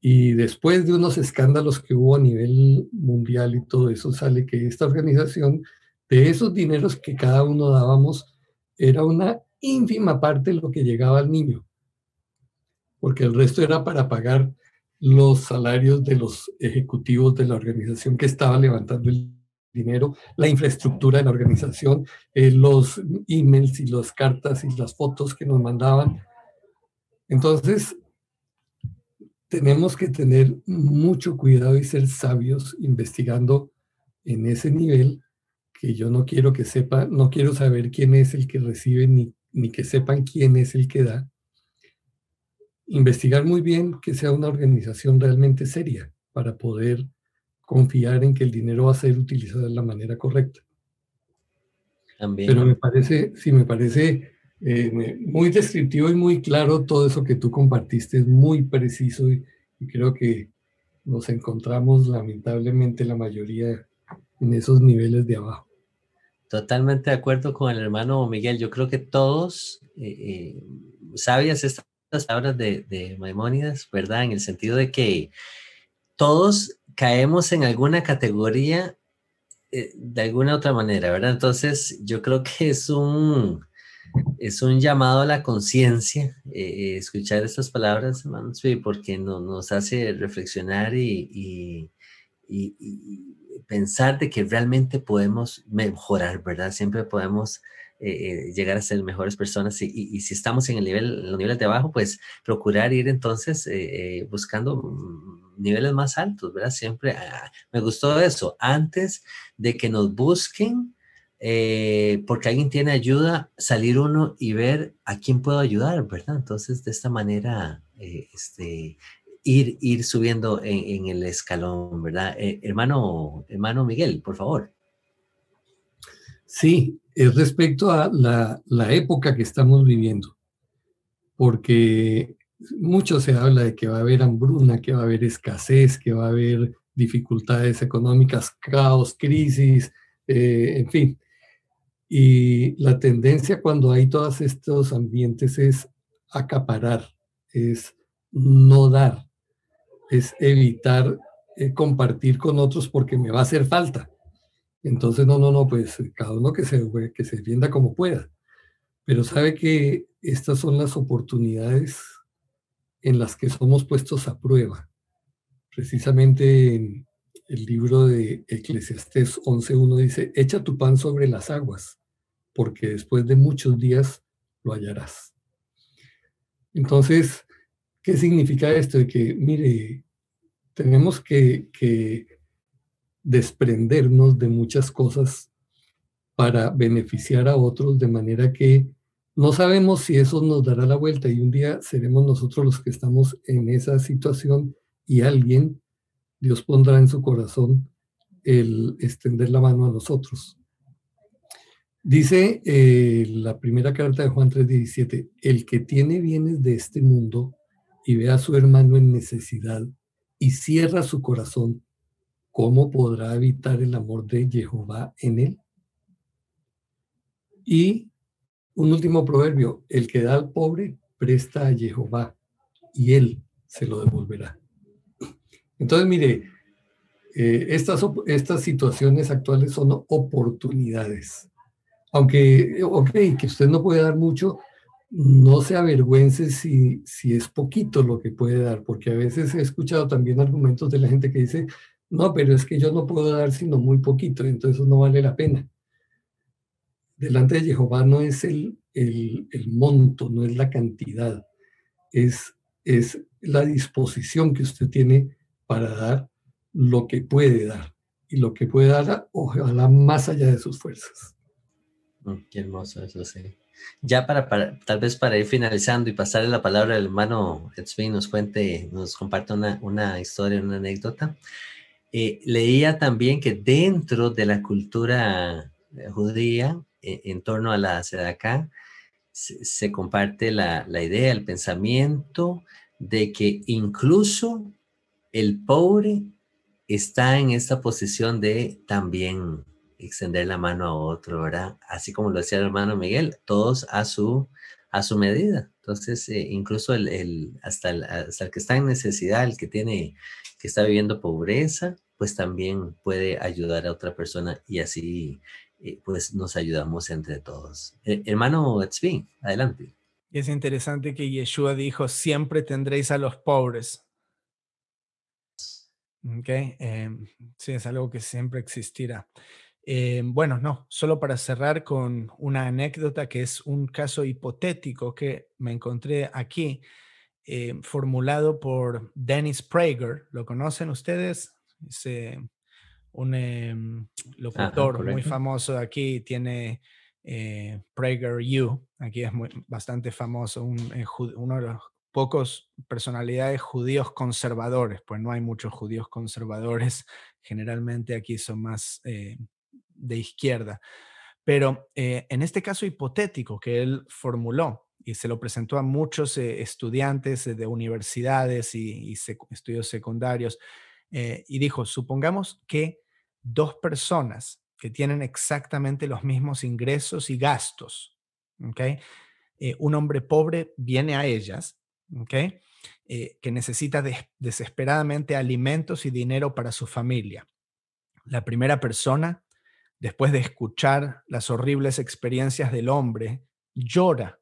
Y después de unos escándalos que hubo a nivel mundial y todo eso, sale que esta organización, de esos dineros que cada uno dábamos, era una ínfima parte lo que llegaba al niño, porque el resto era para pagar los salarios de los ejecutivos de la organización que estaba levantando el dinero, la infraestructura de la organización, eh, los emails y las cartas y las fotos que nos mandaban. Entonces, tenemos que tener mucho cuidado y ser sabios investigando en ese nivel que yo no quiero que sepa, no quiero saber quién es el que recibe ni, ni que sepan quién es el que da. Investigar muy bien que sea una organización realmente seria para poder confiar en que el dinero va a ser utilizado de la manera correcta. Pero me parece, sí, me parece eh, muy descriptivo y muy claro todo eso que tú compartiste, es muy preciso y, creo que nos encontramos lamentablemente la mayoría en esos niveles de abajo. Totalmente de acuerdo con el hermano Miguel. Yo creo que todos, eh, eh, sabias estas palabras de, de Maimónidas, ¿verdad? En el sentido de que todos caemos en alguna categoría eh, de alguna otra manera, ¿verdad? Entonces, yo creo que es un, es un llamado a la conciencia eh, escuchar estas palabras, hermanos, porque nos hace reflexionar y, pensar de que realmente podemos mejorar, ¿verdad? Siempre podemos eh, llegar a ser mejores personas y, si estamos en el nivel, los niveles de abajo, pues procurar ir entonces buscando niveles más altos, ¿verdad? Siempre ah, me gustó eso. Antes de que nos busquen, eh, porque alguien tiene ayuda, salir uno y ver a quién puedo ayudar, ¿verdad? Entonces, de esta manera, eh, este, ir, ir subiendo en, el escalón, ¿verdad? Eh, hermano, hermano Miguel, por favor. Sí, es respecto a la, la época que estamos viviendo, porque mucho se habla de que va a haber hambruna, que va a haber escasez, que va a haber dificultades económicas, caos, crisis, eh, en fin. Y la tendencia cuando hay todos estos ambientes es acaparar, es no dar, es evitar eh, compartir con otros porque me va a hacer falta. Entonces, no, no, no, pues cada uno que se, que se defienda como pueda. Pero sabe que estas son las oportunidades en las que somos puestos a prueba. Precisamente en el libro de Eclesiastés 11.1 dice, echa tu pan sobre las aguas, porque después de muchos días lo hallarás. Entonces, ¿qué significa esto? De que, mire, tenemos que, que desprendernos de muchas cosas para beneficiar a otros de manera que no sabemos si eso nos dará la vuelta y un día seremos nosotros los que estamos en esa situación y alguien, Dios pondrá en su corazón el extender la mano a nosotros. Dice eh, la primera carta de Juan 3:17, el que tiene bienes de este mundo y ve a su hermano en necesidad y cierra su corazón, ¿cómo podrá evitar el amor de Jehová en él? Y un último proverbio, el que da al pobre presta a Jehová y él se lo devolverá. Entonces, mire, eh, estas, estas situaciones actuales son oportunidades. Aunque, ok, que usted no puede dar mucho, no se avergüence si, si es poquito lo que puede dar, porque a veces he escuchado también argumentos de la gente que dice, no, pero es que yo no puedo dar sino muy poquito, entonces no vale la pena delante de Jehová no es el, el, monto, no es la cantidad, es, es la disposición que usted tiene para dar lo que puede dar. Y lo que puede dar, ojalá más allá de sus fuerzas. Mm, qué hermoso eso, sí. Ya para, tal vez para ir finalizando y pasarle la palabra al hermano Etzvin, nos cuente, nos comparte una, historia, una anécdota. Eh, leía también que dentro de la cultura eh, judía, e, en, torno a la acá se, se comparte la, idea, el pensamiento de que incluso el pobre está en esta posición de también extender la mano a otro, ¿verdad? Así como lo decía el hermano Miguel, todos a su, a su medida. Entonces, eh, incluso el, el, hasta, el, hasta el que está en necesidad, el que tiene, que está viviendo pobreza, pues también puede ayudar a otra persona y así pues nos ayudamos entre todos. Eh, hermano Etzvi, adelante. Es interesante que Yeshua dijo, siempre tendréis a los pobres. Okay. Em, sí, es algo que siempre existirá. Em, bueno, no, solo para cerrar con una anécdota que es un caso hipotético que me encontré aquí, em, formulado por Dennis Prager. ¿Lo conocen ustedes? Se un em, locutor muy famoso aquí, tiene eh, Prager U, aquí es muy, bastante famoso, un, eh, uno de los pocos personalidades judíos conservadores, pues no hay muchos judíos conservadores, generalmente aquí son más eh, de izquierda. Pero en este caso hipotético que él formuló y se lo presentó a muchos estudiantes de universidades y, estudios secundarios, y dijo, supongamos que dos personas que tienen exactamente los mismos ingresos y gastos, eh, un hombre pobre viene a ellas, eh, que necesita desesperadamente alimentos y dinero para su familia. La primera persona, después de escuchar las horribles experiencias del hombre, llora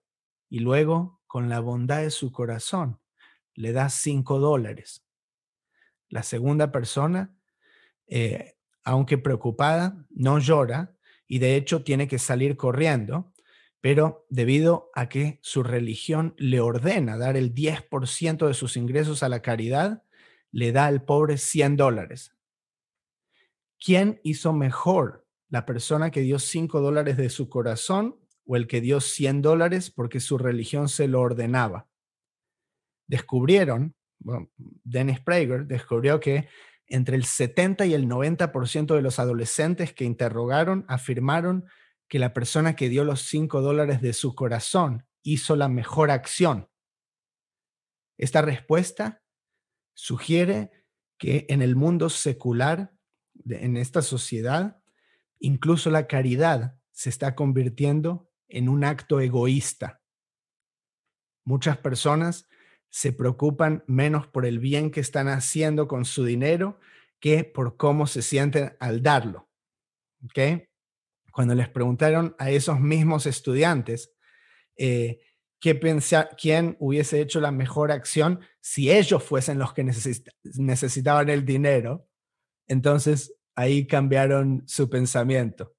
y luego, con la bondad de su corazón, le da cinco dólares. La segunda persona, eh, aunque preocupada, no llora y de hecho tiene que salir corriendo, pero debido a que su religión le ordena dar el 10% de sus ingresos a la caridad, le da al pobre 100 dólares. ¿Quién hizo mejor? ¿La persona que dio 5 dólares de su corazón o el que dio 100 dólares porque su religión se lo ordenaba? Descubrieron, Dennis Prager descubrió que entre el 70 y el 90% de los adolescentes que interrogaron afirmaron que la persona que dio los 5 dólares de su corazón hizo la mejor acción. Esta respuesta sugiere que en el mundo secular, en esta sociedad, incluso la caridad se está convirtiendo en un acto egoísta. Muchas personas se preocupan menos por el bien que están haciendo con su dinero que por cómo se sienten al darlo. ¿Okay? Cuando les preguntaron a esos mismos estudiantes eh, qué quién hubiese hecho la mejor acción si ellos fuesen los que necesitaban el dinero, entonces ahí cambiaron su pensamiento.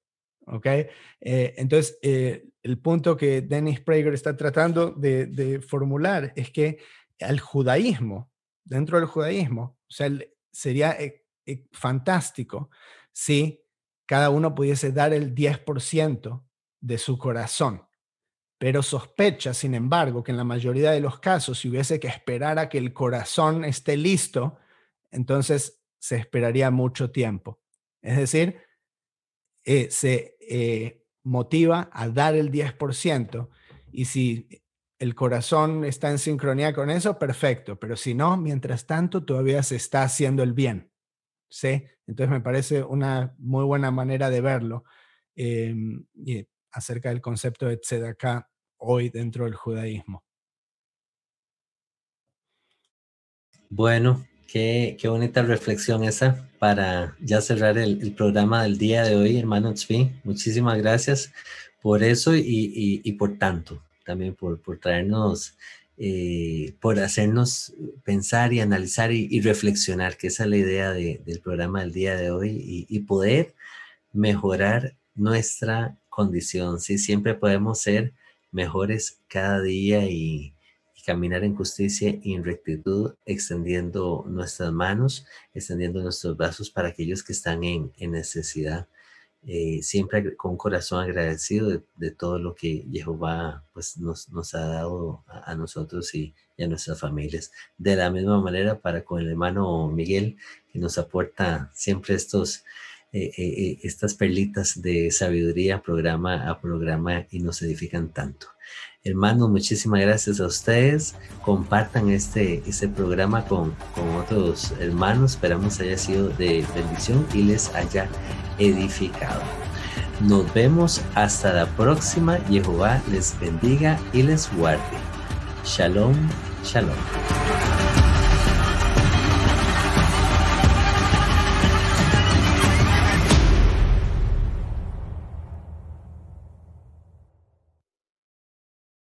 ¿okay? Eh, entonces, eh, el punto que Dennis Prager está tratando de formular es que al judaísmo, dentro del judaísmo. O sea, sería eh, fantástico si cada uno pudiese dar el 10% de su corazón. Pero sospecha, sin embargo, que en la mayoría de los casos, si hubiese que esperar a que el corazón esté listo, entonces se esperaría mucho tiempo. Es decir, eh, se motiva a dar el 10%. Y si el corazón está en sincronía con eso, perfecto, pero si no, mientras tanto todavía se está haciendo el bien. ¿sí? Entonces me parece una muy buena manera de verlo em, y acerca del concepto de tzedakah hoy dentro del judaísmo. Bueno, qué, qué bonita reflexión esa para ya cerrar el, programa del día de hoy, hermano Tzvi. Muchísimas gracias por eso y por tanto también por, por traernos, eh, por hacernos pensar y analizar y, reflexionar, que esa es la idea del programa del día de hoy, y, poder mejorar nuestra condición. Sí, siempre podemos ser mejores cada día y, caminar en justicia y en rectitud, extendiendo nuestras manos, extendiendo nuestros brazos para aquellos que están en, en necesidad. Eh, siempre con corazón agradecido de, todo lo que Jehová pues, nos, nos ha dado a, nosotros y, a nuestras familias. De la misma manera para con el hermano Miguel, que nos aporta siempre estos, eh, eh, estas perlitas de sabiduría programa a programa y nos edifican tanto. Hermanos, muchísimas gracias a ustedes. Compartan este, este programa con, con otros hermanos. Esperamos haya sido de bendición y les haya edificado. Nos vemos hasta la próxima. Jehová les bendiga y les guarde. Shalom, shalom.